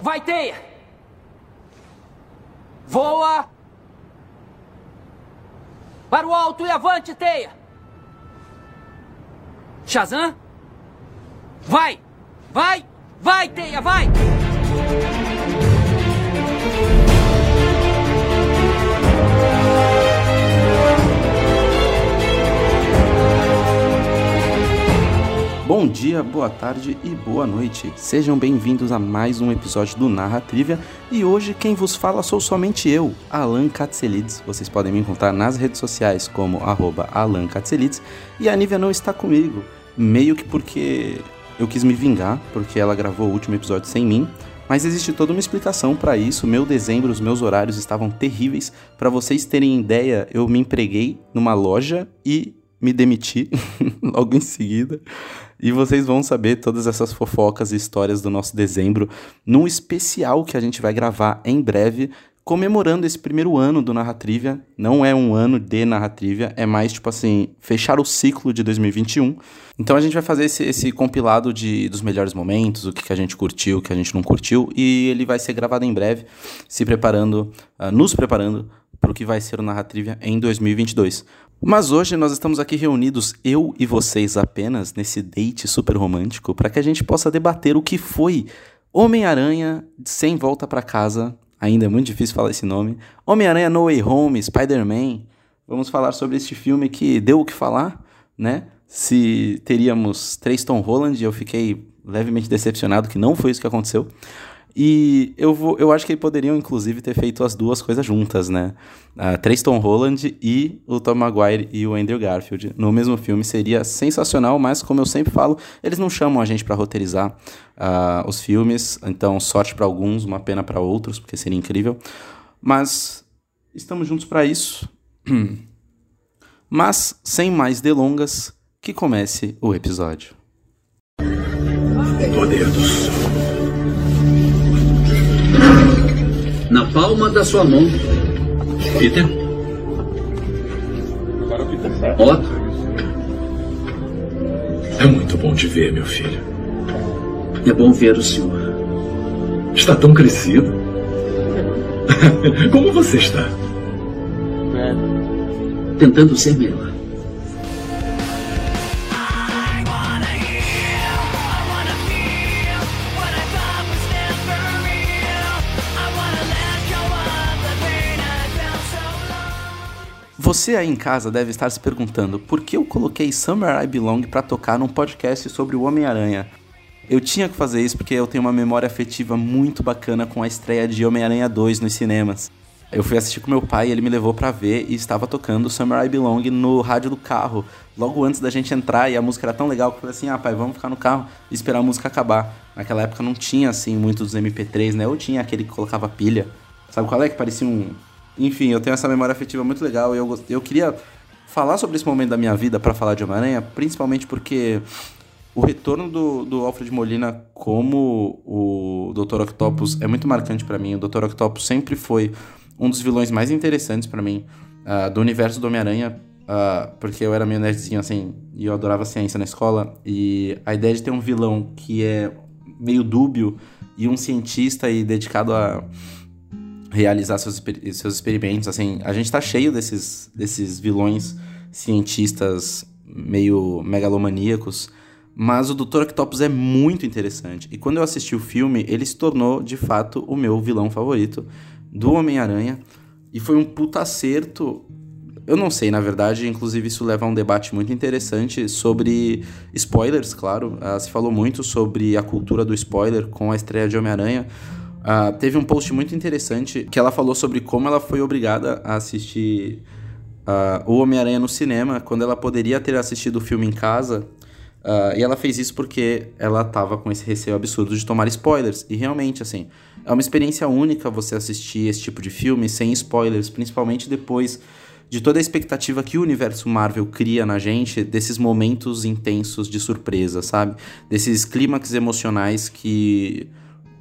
Vai, Teia! Voa! Para o alto e avante, Teia! Shazam? Vai! Vai! Vai, Teia, vai! Bom dia, boa tarde e boa noite. Sejam bem-vindos a mais um episódio do Narra Trivia. E hoje quem vos fala sou somente eu, Alan Katselides. Vocês podem me encontrar nas redes sociais como arroba Alan. E a Nívia não está comigo, meio que porque eu quis me vingar, porque ela gravou o último episódio sem mim. Mas existe toda uma explicação para isso. Meu dezembro, os meus horários estavam terríveis. Para vocês terem ideia, eu me empreguei numa loja e me demiti logo em seguida. E vocês vão saber todas essas fofocas e histórias do nosso dezembro num especial que a gente vai gravar em breve, comemorando esse primeiro ano do Narratrivia. Não é um ano de Narratrivia, é mais tipo assim, fechar o ciclo de 2021. Então a gente vai fazer esse, esse compilado de, dos melhores momentos, o que, que a gente curtiu, o que a gente não curtiu, e ele vai ser gravado em breve, se preparando, uh, nos preparando para o que vai ser o Narratrivia em 2022. Mas hoje nós estamos aqui reunidos, eu e vocês apenas, nesse date super romântico, para que a gente possa debater o que foi Homem-Aranha sem volta para casa. Ainda é muito difícil falar esse nome. Homem-Aranha No Way Home, Spider-Man. Vamos falar sobre este filme que deu o que falar, né? Se teríamos três Tom Holland, eu fiquei levemente decepcionado que não foi isso que aconteceu. E eu, vou, eu acho que poderiam, inclusive, ter feito as duas coisas juntas, né? Uh, três Tom Holland e o Tom Maguire e o Andrew Garfield no mesmo filme seria sensacional, mas como eu sempre falo, eles não chamam a gente para roteirizar uh, os filmes, então sorte para alguns, uma pena para outros, porque seria incrível. Mas estamos juntos para isso. Mas, sem mais delongas, que comece o episódio. Poderoso. Na palma da sua mão. Peter? Otto? É muito bom te ver, meu filho. É bom ver o senhor. Está tão crescido. Como você está? Tentando ser melhor. Você aí em casa deve estar se perguntando por que eu coloquei Summer I Belong para tocar num podcast sobre o Homem-Aranha. Eu tinha que fazer isso porque eu tenho uma memória afetiva muito bacana com a estreia de Homem-Aranha 2 nos cinemas. Eu fui assistir com meu pai, ele me levou para ver e estava tocando Summer I Belong no rádio do carro, logo antes da gente entrar, e a música era tão legal que eu falei assim: "Ah, pai, vamos ficar no carro e esperar a música acabar". Naquela época não tinha assim muitos MP3, né? Ou tinha aquele que colocava pilha. Sabe qual é que parecia um enfim, eu tenho essa memória afetiva muito legal e eu, eu queria falar sobre esse momento da minha vida para falar de Homem-Aranha, principalmente porque o retorno do, do Alfred Molina como o Dr. Octopus é muito marcante para mim. O Dr. Octopus sempre foi um dos vilões mais interessantes para mim uh, do universo do Homem-Aranha, uh, porque eu era meio nerdzinho assim e eu adorava ciência na escola. E a ideia de ter um vilão que é meio dúbio e um cientista e dedicado a realizar seus, seus experimentos. Assim, a gente tá cheio desses, desses vilões cientistas meio megalomaníacos, mas o Dr. Octopus é muito interessante. E quando eu assisti o filme, ele se tornou, de fato, o meu vilão favorito do Homem-Aranha. E foi um puta acerto. Eu não sei, na verdade, inclusive isso leva a um debate muito interessante sobre spoilers, claro. Uh, se falou muito sobre a cultura do spoiler com a estreia de Homem-Aranha. Uh, teve um post muito interessante que ela falou sobre como ela foi obrigada a assistir uh, o Homem-Aranha no cinema, quando ela poderia ter assistido o filme em casa. Uh, e ela fez isso porque ela tava com esse receio absurdo de tomar spoilers. E realmente, assim, é uma experiência única você assistir esse tipo de filme sem spoilers, principalmente depois de toda a expectativa que o universo Marvel cria na gente, desses momentos intensos de surpresa, sabe? Desses clímax emocionais que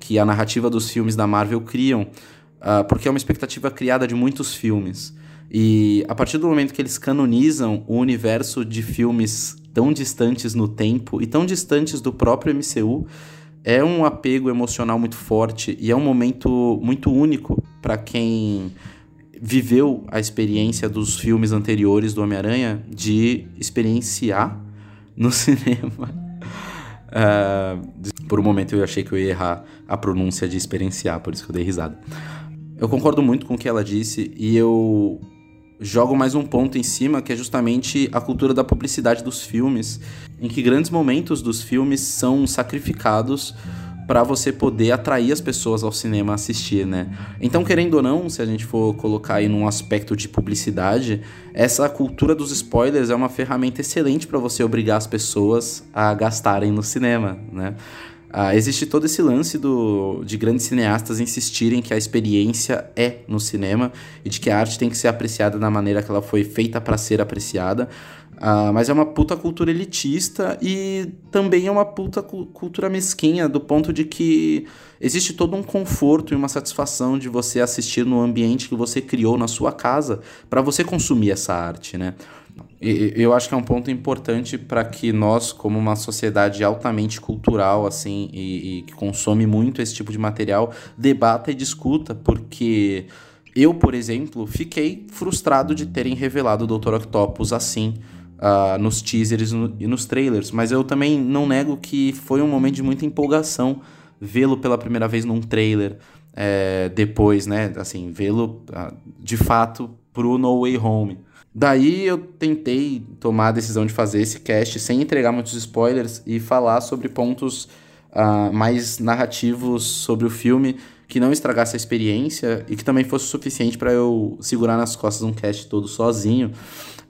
que a narrativa dos filmes da Marvel criam, uh, porque é uma expectativa criada de muitos filmes. E a partir do momento que eles canonizam o universo de filmes tão distantes no tempo e tão distantes do próprio MCU, é um apego emocional muito forte e é um momento muito único para quem viveu a experiência dos filmes anteriores do Homem-Aranha de experienciar no cinema. Uh, por um momento eu achei que eu ia errar a pronúncia de experienciar, por isso que eu dei risada. Eu concordo muito com o que ela disse e eu jogo mais um ponto em cima, que é justamente a cultura da publicidade dos filmes, em que grandes momentos dos filmes são sacrificados para você poder atrair as pessoas ao cinema assistir, né? Então, querendo ou não, se a gente for colocar aí num aspecto de publicidade, essa cultura dos spoilers é uma ferramenta excelente para você obrigar as pessoas a gastarem no cinema, né? Ah, existe todo esse lance do, de grandes cineastas insistirem que a experiência é no cinema e de que a arte tem que ser apreciada da maneira que ela foi feita para ser apreciada. Ah, mas é uma puta cultura elitista e também é uma puta cultura mesquinha, do ponto de que existe todo um conforto e uma satisfação de você assistir no ambiente que você criou na sua casa para você consumir essa arte, né? E, eu acho que é um ponto importante para que nós, como uma sociedade altamente cultural, assim, e, e que consome muito esse tipo de material, debata e discuta, porque eu, por exemplo, fiquei frustrado de terem revelado o Dr. Octopus assim uh, nos teasers e nos trailers, mas eu também não nego que foi um momento de muita empolgação vê-lo pela primeira vez num trailer, é, depois, né, assim, vê-lo uh, de fato pro No Way Home. Daí eu tentei tomar a decisão de fazer esse cast sem entregar muitos spoilers e falar sobre pontos uh, mais narrativos sobre o filme que não estragasse a experiência e que também fosse suficiente para eu segurar nas costas um cast todo sozinho.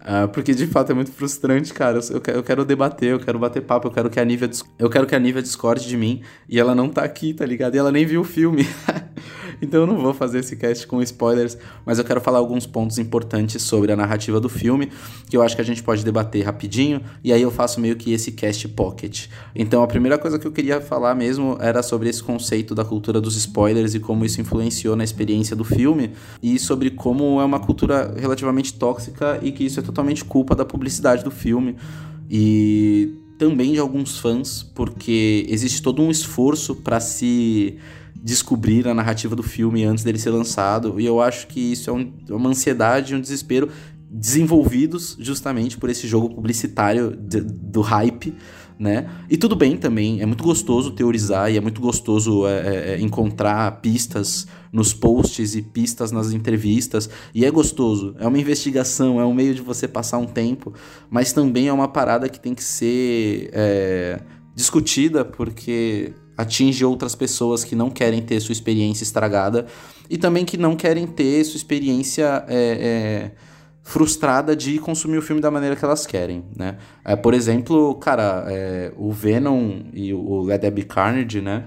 Uh, porque de fato é muito frustrante, cara. Eu, eu, quero debater, eu quero bater papo, eu quero que a Nívia eu quero que a Nívia discorde de mim e ela não tá aqui, tá ligado? E ela nem viu o filme. então eu não vou fazer esse cast com spoilers, mas eu quero falar alguns pontos importantes sobre a narrativa do filme, que eu acho que a gente pode debater rapidinho, e aí eu faço meio que esse cast pocket. Então a primeira coisa que eu queria falar mesmo era sobre esse conceito da cultura dos spoilers e como isso influenciou na experiência do filme, e sobre como é uma cultura relativamente tóxica e que isso é totalmente culpa da publicidade do filme. E também de alguns fãs, porque existe todo um esforço para se descobrir a narrativa do filme antes dele ser lançado. E eu acho que isso é um, uma ansiedade e um desespero desenvolvidos justamente por esse jogo publicitário de, do hype, né? E tudo bem também, é muito gostoso teorizar e é muito gostoso é, é, é, encontrar pistas nos posts e pistas nas entrevistas, e é gostoso, é uma investigação, é um meio de você passar um tempo, mas também é uma parada que tem que ser é, discutida, porque atinge outras pessoas que não querem ter sua experiência estragada e também que não querem ter sua experiência é, é, frustrada de consumir o filme da maneira que elas querem, né? É, por exemplo, cara, é, o Venom e o There Be Carnage, né?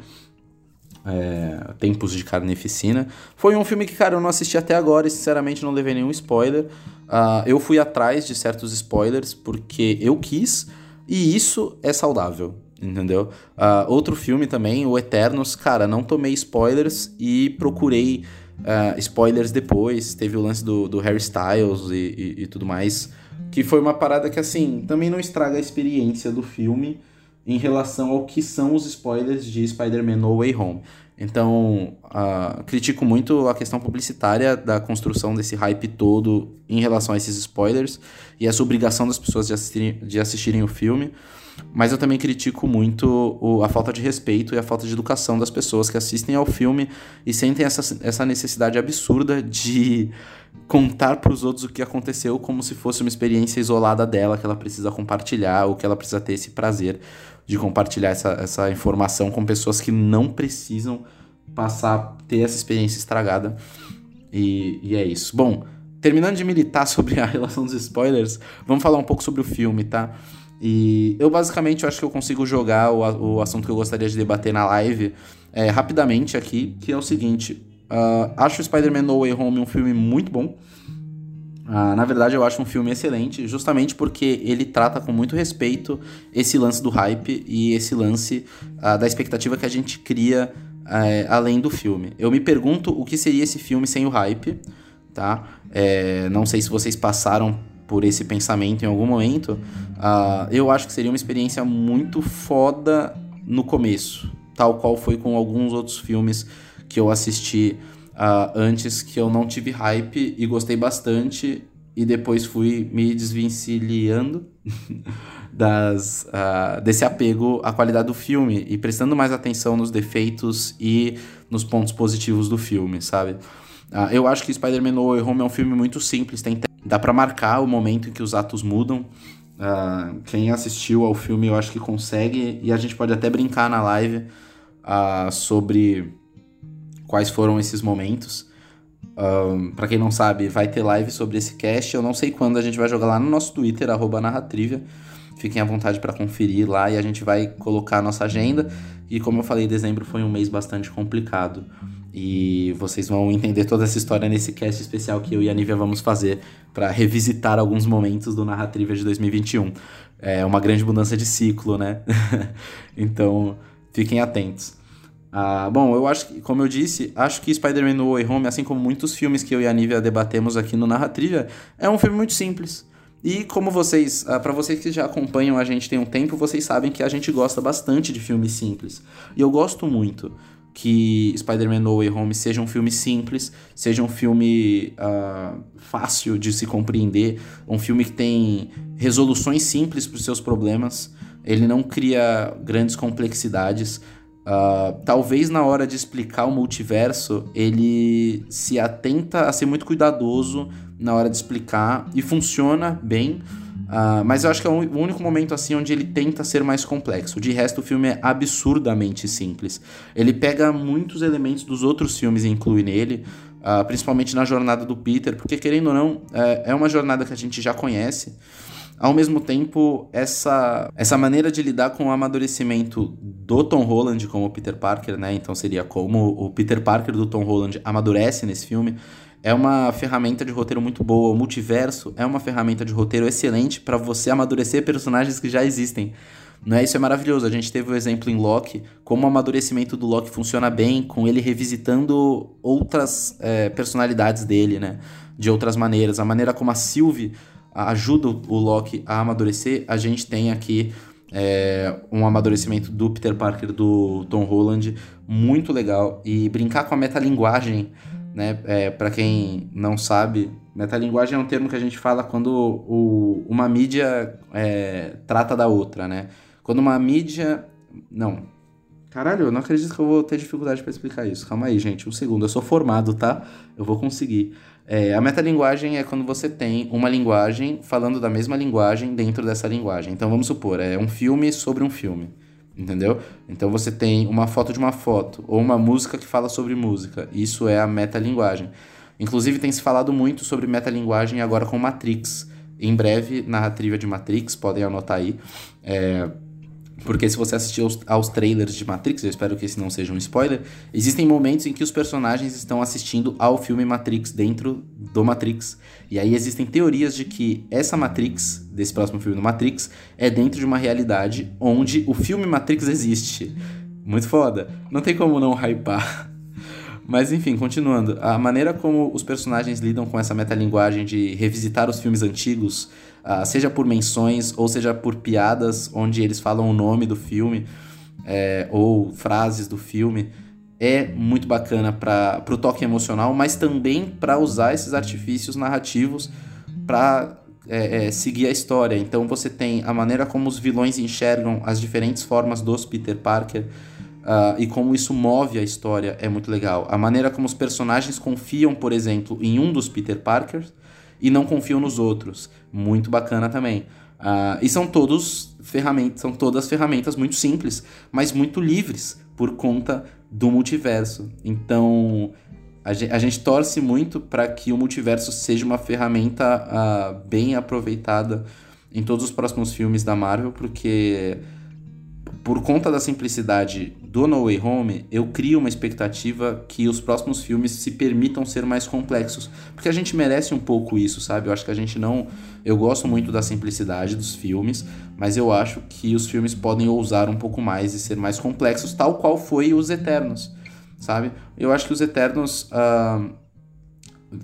É, Tempos de Carnificina. Foi um filme que, cara, eu não assisti até agora e, sinceramente, não levei nenhum spoiler. Uh, eu fui atrás de certos spoilers porque eu quis, e isso é saudável, entendeu? Uh, outro filme também, O Eternos, cara, não tomei spoilers e procurei uh, spoilers depois. Teve o lance do, do Harry Styles e, e, e, tudo mais, que foi uma parada que, assim, também não estraga a experiência do filme em relação ao que são os spoilers de Spider-Man No Way Home. Então, uh, critico muito a questão publicitária da construção desse hype todo em relação a esses spoilers e essa obrigação das pessoas de assistirem, de assistirem o filme. Mas eu também critico muito o, a falta de respeito e a falta de educação das pessoas que assistem ao filme e sentem essa, essa necessidade absurda de contar para os outros o que aconteceu como se fosse uma experiência isolada dela que ela precisa compartilhar ou que ela precisa ter esse prazer de compartilhar essa, essa informação com pessoas que não precisam passar ter essa experiência estragada. E, e é isso. Bom, terminando de militar sobre a relação dos spoilers, vamos falar um pouco sobre o filme, tá? E eu basicamente acho que eu consigo jogar o, o assunto que eu gostaria de debater na live é, rapidamente aqui, que é o seguinte. Uh, acho Spider-Man No Way Home um filme muito bom. Uh, na verdade, eu acho um filme excelente, justamente porque ele trata com muito respeito esse lance do hype e esse lance uh, da expectativa que a gente cria uh, além do filme. Eu me pergunto o que seria esse filme sem o hype, tá? É, não sei se vocês passaram por esse pensamento em algum momento, uh, eu acho que seria uma experiência muito foda no começo, tal qual foi com alguns outros filmes que eu assisti uh, antes que eu não tive hype e gostei bastante e depois fui me desvencilhando das, uh, desse apego à qualidade do filme e prestando mais atenção nos defeitos e nos pontos positivos do filme, sabe? Uh, eu acho que Spider-Man No Way Home é um filme muito simples, tem, dá para marcar o momento em que os atos mudam. Uh, quem assistiu ao filme eu acho que consegue e a gente pode até brincar na live sobre quais foram esses momentos. Um, para quem não sabe, vai ter live sobre esse cast. Eu não sei quando a gente vai jogar lá no nosso Twitter, narratrivia. Fiquem à vontade para conferir lá e a gente vai colocar a nossa agenda. E como eu falei, dezembro foi um mês bastante complicado. E vocês vão entender toda essa história nesse cast especial que eu e a Nívia vamos fazer para revisitar alguns momentos do Narratrivia de 2021. É uma grande mudança de ciclo, né? então, fiquem atentos. Ah, bom, eu acho que, como eu disse, acho que Spider-Man No Way Home, assim como muitos filmes que eu e a Nívia debatemos aqui no Narrativa, é um filme muito simples. E como vocês, ah, para vocês que já acompanham a gente tem um tempo, vocês sabem que a gente gosta bastante de filmes simples. E eu gosto muito que Spider-Man No Way Home seja um filme simples, seja um filme uh, fácil de se compreender, um filme que tem resoluções simples para os seus problemas, ele não cria grandes complexidades. Uh, talvez na hora de explicar o multiverso, ele se atenta a ser muito cuidadoso na hora de explicar e funciona bem. Uh, mas eu acho que é o único momento assim onde ele tenta ser mais complexo. De resto, o filme é absurdamente simples. Ele pega muitos elementos dos outros filmes e inclui nele, uh, principalmente na jornada do Peter, porque querendo ou não, é, é uma jornada que a gente já conhece. Ao mesmo tempo, essa, essa maneira de lidar com o amadurecimento do Tom Holland como Peter Parker, né? Então seria como o Peter Parker do Tom Holland amadurece nesse filme. É uma ferramenta de roteiro muito boa. O multiverso é uma ferramenta de roteiro excelente para você amadurecer personagens que já existem. Não é? Isso é maravilhoso. A gente teve o exemplo em Loki, como o amadurecimento do Loki funciona bem, com ele revisitando outras é, personalidades dele, né? De outras maneiras. A maneira como a Sylvie ajuda o Loki a amadurecer, a gente tem aqui é, um amadurecimento do Peter Parker do Tom Holland muito legal e brincar com a metalinguagem, né? É, para quem não sabe, metalinguagem é um termo que a gente fala quando o, uma mídia é, trata da outra, né? Quando uma mídia, não, Caralho, eu não acredito que eu vou ter dificuldade para explicar isso. Calma aí, gente. Um segundo. Eu sou formado, tá? Eu vou conseguir. É, a metalinguagem é quando você tem uma linguagem falando da mesma linguagem dentro dessa linguagem. Então vamos supor, é um filme sobre um filme. Entendeu? Então você tem uma foto de uma foto, ou uma música que fala sobre música. Isso é a metalinguagem. Inclusive tem se falado muito sobre metalinguagem agora com Matrix. Em breve, narrativa de Matrix, podem anotar aí. É, porque se você assistir aos, aos, trailers de Matrix, eu espero que esse não seja um spoiler, existem momentos em que os personagens estão assistindo ao filme Matrix dentro do Matrix. E aí existem teorias de que essa Matrix, desse próximo filme do Matrix, é dentro de uma realidade onde o filme Matrix existe. Muito foda. Não tem como não hypar. Mas enfim, continuando. A maneira como os personagens lidam com essa metalinguagem de revisitar os filmes antigos uh, seja por menções ou seja por piadas onde eles falam o nome do filme é, ou frases do filme, é muito bacana para o toque emocional, mas também para usar esses artifícios narrativos para é, é, seguir a história. Então você tem a maneira como os vilões enxergam as diferentes formas dos Peter Parker. Uh, e como isso move a história é muito legal. A maneira como os personagens confiam, por exemplo, em um dos Peter Parkers e não confiam nos outros. Muito bacana também. Uh, e são todos ferramentas, são todas ferramentas muito simples, mas muito livres por conta do multiverso. Então a gente, a gente torce muito para que o multiverso seja uma ferramenta uh, bem aproveitada em todos os próximos filmes da Marvel, porque por conta da simplicidade do No Way Home, eu crio uma expectativa que os próximos filmes se permitam ser mais complexos. Porque a gente merece um pouco isso, sabe? Eu acho que a gente não. Eu gosto muito da simplicidade dos filmes, mas eu acho que os filmes podem ousar um pouco mais e ser mais complexos, tal qual foi Os Eternos, sabe? Eu acho que Os Eternos. Uh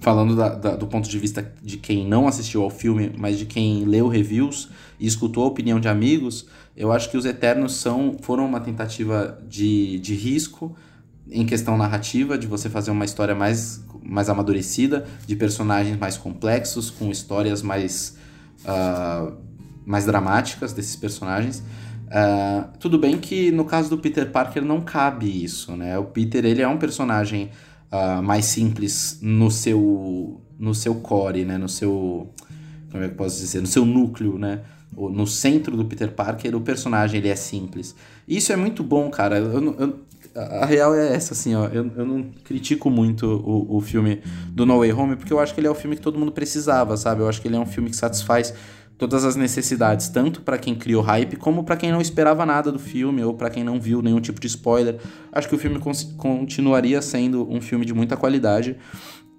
falando da- da- do ponto de vista de quem não assistiu ao filme, mas de quem leu reviews e escutou a opinião de amigos, eu acho que os Eternos são, foram uma tentativa de, de risco em questão narrativa, de você fazer uma história mais, mais amadurecida, de personagens mais complexos, com histórias mais, ah, mais dramáticas desses personagens. Ah, tudo bem que no caso do Peter Parker não cabe isso, né? O Peter ele é um personagem ah, mais simples no seu no seu core, né? No seu como é que posso dizer? No seu núcleo, né? No centro do Peter Parker, o personagem ele é simples. Isso é muito bom, cara. Eu, eu- a real é essa, assim, ó. Eu, eu não critico muito o, o filme do No Way Home, porque eu acho que ele é o filme que todo mundo precisava, sabe? Eu acho que ele é um filme que satisfaz todas as necessidades, tanto pra quem criou hype, como pra quem não esperava nada do filme, ou pra quem não viu nenhum tipo de spoiler. Acho que o filme continuaria sendo um filme de muita qualidade.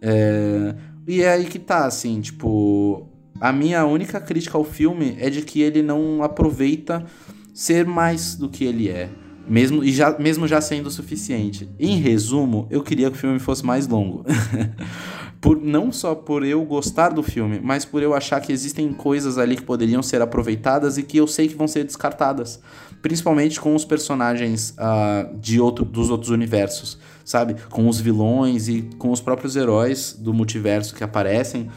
É, E é aí que tá, assim, tipo. A minha única crítica ao filme é de que ele não aproveita ser mais do que ele é. Mesmo, e já, mesmo já sendo o suficiente. Em resumo, eu queria que o filme fosse mais longo. por, não só por eu gostar do filme, mas por eu achar que existem coisas ali que poderiam ser aproveitadas e que eu sei que vão ser descartadas. Principalmente com os personagens ah, de outro, dos outros universos, sabe? Com os vilões e com os próprios heróis do multiverso que aparecem.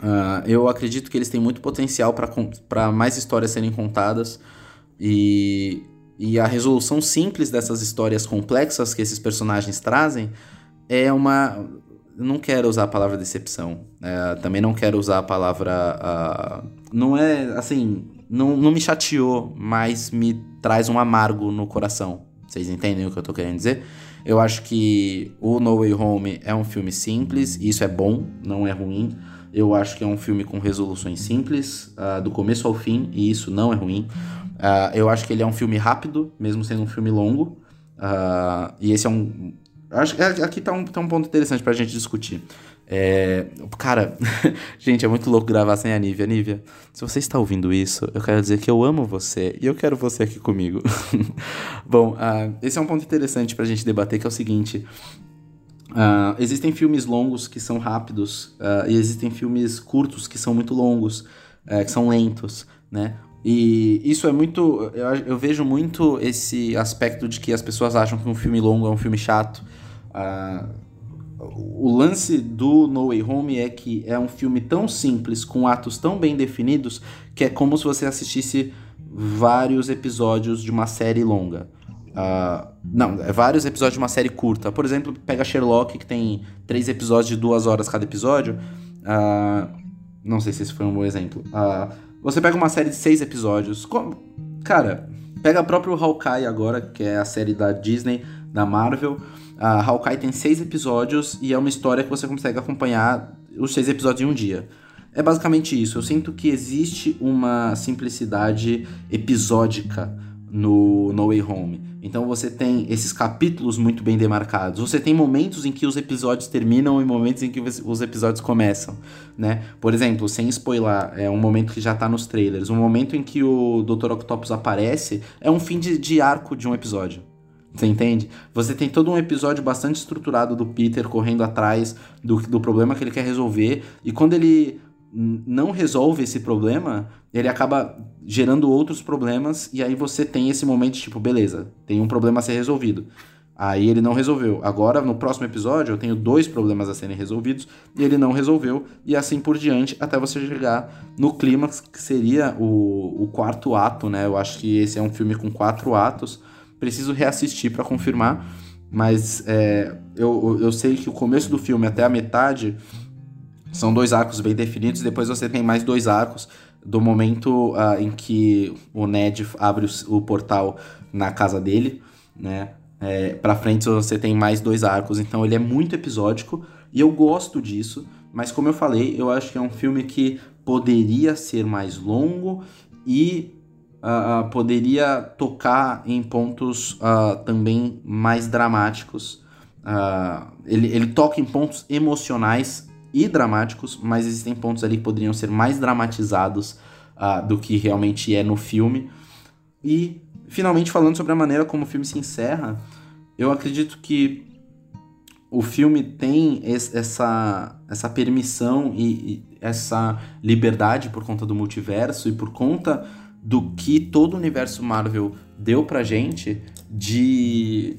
Ah, eu acredito que eles têm muito potencial para mais histórias serem contadas. E, e a resolução simples dessas histórias complexas que esses personagens trazem é uma. Não quero usar a palavra decepção. é, também não quero usar a palavra. ah, não é assim. Não, não me chateou, mas me traz um amargo no coração. Vocês entendem o que eu tô querendo dizer? Eu acho que o No Way Home é um filme simples, e isso é bom, não é ruim. Eu acho que é um filme com resoluções simples, ah, do começo ao fim, e isso não é ruim. Ah, eu acho que ele é um filme rápido, mesmo sendo um filme longo. Ah, e esse é um. Acho que aqui tá um, tá um ponto interessante pra gente discutir. É, cara, gente, é muito louco gravar sem a Nívia. Nívia, se você está ouvindo isso, eu quero dizer que eu amo você e eu quero você aqui comigo. Bom, ah, esse é um ponto interessante pra gente debater, que é o seguinte. Ah, existem filmes longos que são rápidos ah, e existem filmes curtos que são muito longos, eh, que são lentos, né? E isso é muito. Eu, eu vejo muito esse aspecto de que as pessoas acham que um filme longo é um filme chato. Ah, o lance do No Way Home é que é um filme tão simples, com atos tão bem definidos, que é como se você assistisse vários episódios de uma série longa. Ah, não, é vários episódios de uma série curta. Por exemplo, pega Sherlock, que tem três episódios de duas horas cada episódio. Ah, não sei se esse foi um bom exemplo. Ah, você pega uma série de seis episódios. como- Cara, pega o próprio Hawkeye agora, que é a série da Disney, da Marvel. A Hawkeye tem seis episódios e é uma história que você consegue acompanhar os seis episódios em um dia. É basicamente isso. Eu sinto que existe uma simplicidade episódica no No Way Home. Então você tem esses capítulos muito bem demarcados. Você tem momentos em que os episódios terminam e momentos em que os episódios começam, né? Por exemplo, sem spoiler, é um momento que já tá nos trailers. Um momento em que o Dr. Octopus aparece é um fim de, de arco de um episódio. Você entende? Você tem todo um episódio bastante estruturado do Peter correndo atrás do, do problema que ele quer resolver. E quando ele não resolve esse problema, ele acaba gerando outros problemas. E aí você tem esse momento de tipo, beleza, tem um problema a ser resolvido. Aí ele não resolveu. Agora, no próximo episódio, eu tenho dois problemas a serem resolvidos e ele não resolveu. E assim por diante, até você chegar no clímax, que seria o, o quarto ato, né? Eu acho que esse é um filme com quatro atos. Preciso reassistir para confirmar. Mas é, eu, eu sei que o começo do filme até a metade são dois arcos bem definidos. Depois você tem mais dois arcos do momento ah, em que o Ned abre o, o portal na casa dele, né? É, pra frente você tem mais dois arcos, então ele é muito episódico e eu gosto disso, mas como eu falei, eu acho que é um filme que poderia ser mais longo e ah, poderia tocar em pontos ah, também mais dramáticos. Ah, ele, ele toca em pontos emocionais e dramáticos, mas existem pontos ali que poderiam ser mais dramatizados do que realmente é no filme. E, finalmente, falando sobre a maneira como o filme se encerra, eu acredito que o filme tem esse, essa, essa permissão e, e essa liberdade por conta do multiverso e por conta do que todo o universo Marvel deu pra gente de,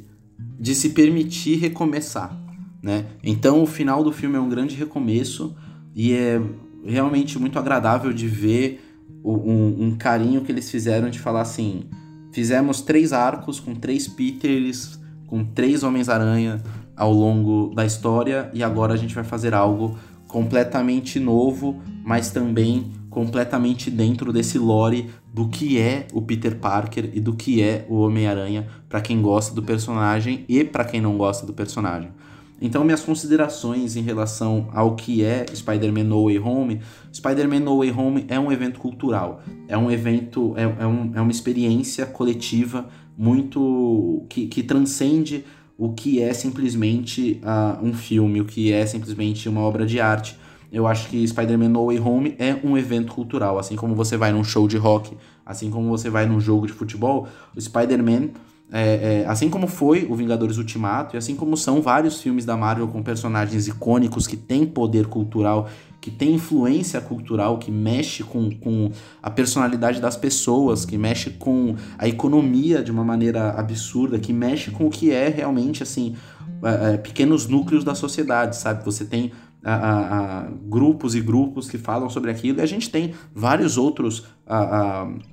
de se permitir recomeçar, né? Então o final do filme é um grande recomeço e é realmente muito agradável de ver um, um carinho que eles fizeram de falar assim, fizemos três arcos com três Peters, com três Homens-Aranha ao longo da história e agora a gente vai fazer algo completamente novo, mas também completamente dentro desse lore do que é o Peter Parker e do que é o Homem-Aranha para quem gosta do personagem e para quem não gosta do personagem. Então, minhas considerações em relação ao que é Spider-Man No Way Home, Spider-Man No Way Home é um evento cultural, é um evento, é, é, um, é uma experiência coletiva muito que, que transcende o que é simplesmente uh, um filme, o que é simplesmente uma obra de arte. Eu acho que Spider-Man No Way Home é um evento cultural, assim como você vai num show de rock, assim como você vai num jogo de futebol, o Spider-Man é, é, assim como foi o Vingadores Ultimato, e assim como são vários filmes da Marvel com personagens icônicos que têm poder cultural, que têm influência cultural, que mexe com, com a personalidade das pessoas, que mexe com a economia de uma maneira absurda, que mexe com o que é realmente assim é, é pequenos núcleos da sociedade, sabe? Você tem a, a, a, grupos e grupos que falam sobre aquilo, e a gente tem vários outros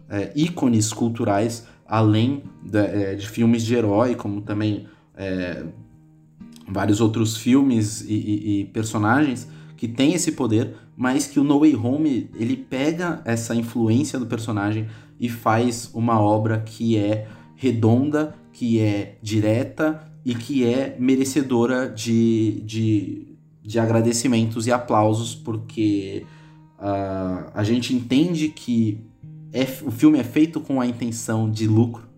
é, ícones culturais além de, é, de filmes de herói, como também é, vários outros filmes e, e, e, personagens que têm esse poder, mas que o No Way Home ele pega essa influência do personagem e faz uma obra que é redonda, que é direta e que é merecedora de, de, de agradecimentos e aplausos, porque uh, a gente entende que é, o filme é feito com a intenção de lucro,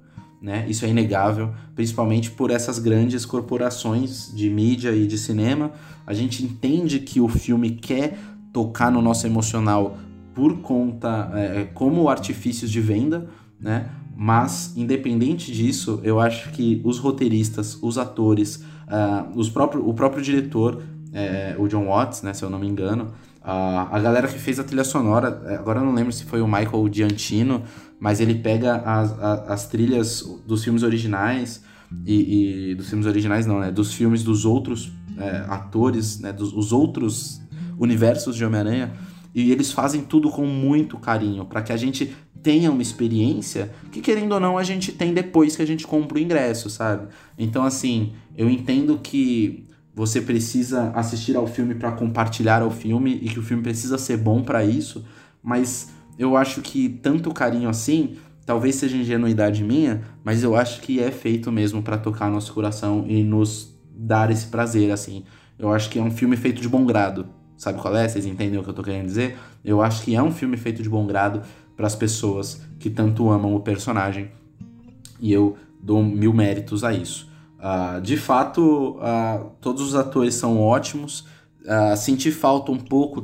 né? Isso é inegável, principalmente por essas grandes corporações de mídia e de cinema. A gente entende que o filme quer tocar no nosso emocional por conta é, é como artifícios de venda, né? Mas independente disso, eu acho que os roteiristas, os atores, uh, os próprio, o próprio diretor, é, o John Watts, né, se eu não me engano, a, a galera que fez a trilha sonora, é, agora eu não lembro se foi o Michael Giantino, mas ele pega as, as, as trilhas dos filmes originais e, e, dos filmes originais não, né? Dos filmes dos outros é, atores, né? Dos os outros universos de Homem-Aranha e eles fazem tudo com muito carinho para que a gente tenha uma experiência que querendo ou não a gente tem depois que a gente compra o ingresso, sabe? Então assim, eu entendo que você precisa assistir ao filme para compartilhar o filme e que o filme precisa ser bom para isso, mas eu acho que tanto carinho assim, talvez seja ingenuidade minha, mas eu acho que é feito mesmo para tocar nosso coração e nos dar esse prazer assim. Eu acho que é um filme feito de bom grado. Sabe qual é? Vocês entendem o que eu tô querendo dizer? Eu acho que é um filme feito de bom grado para as pessoas que tanto amam o personagem. E eu dou mil méritos a isso. Uh, de fato, uh, todos os atores são ótimos. Uh, senti falta um pouco.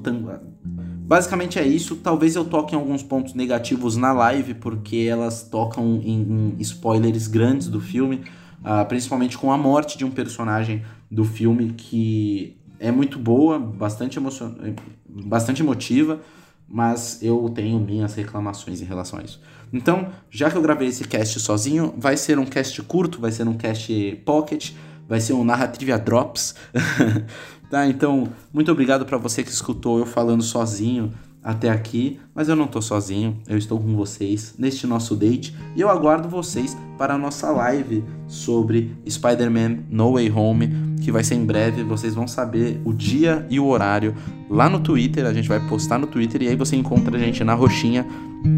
Basicamente é isso. Talvez eu toque em alguns pontos negativos na live, porque elas tocam em, em spoilers grandes do filme, principalmente com a morte de um personagem do filme que é muito boa, bastante, emocion... bastante emotiva, mas eu tenho minhas reclamações em relação a isso. Então, já que eu gravei esse cast sozinho, vai ser um cast curto, vai ser um cast pocket, vai ser um Narrativa Drops. tá? Então, muito obrigado para você que escutou eu falando sozinho até aqui, mas eu não tô sozinho, eu estou com vocês neste nosso date e eu aguardo vocês para a nossa live sobre Spider-Man No Way Home, que vai ser em breve, vocês vão saber o dia e o horário lá no Twitter, a gente vai postar no Twitter e aí você encontra a gente na roxinha,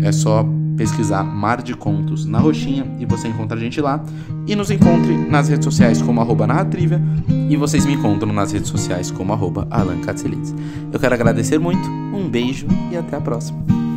é só pesquisar Mar de Contos na roxinha e você encontra a gente lá. E nos encontre nas redes sociais como arroba narratrivia e vocês me encontram nas redes sociais como arroba Alan Eu quero agradecer muito, um beijo e até a próxima.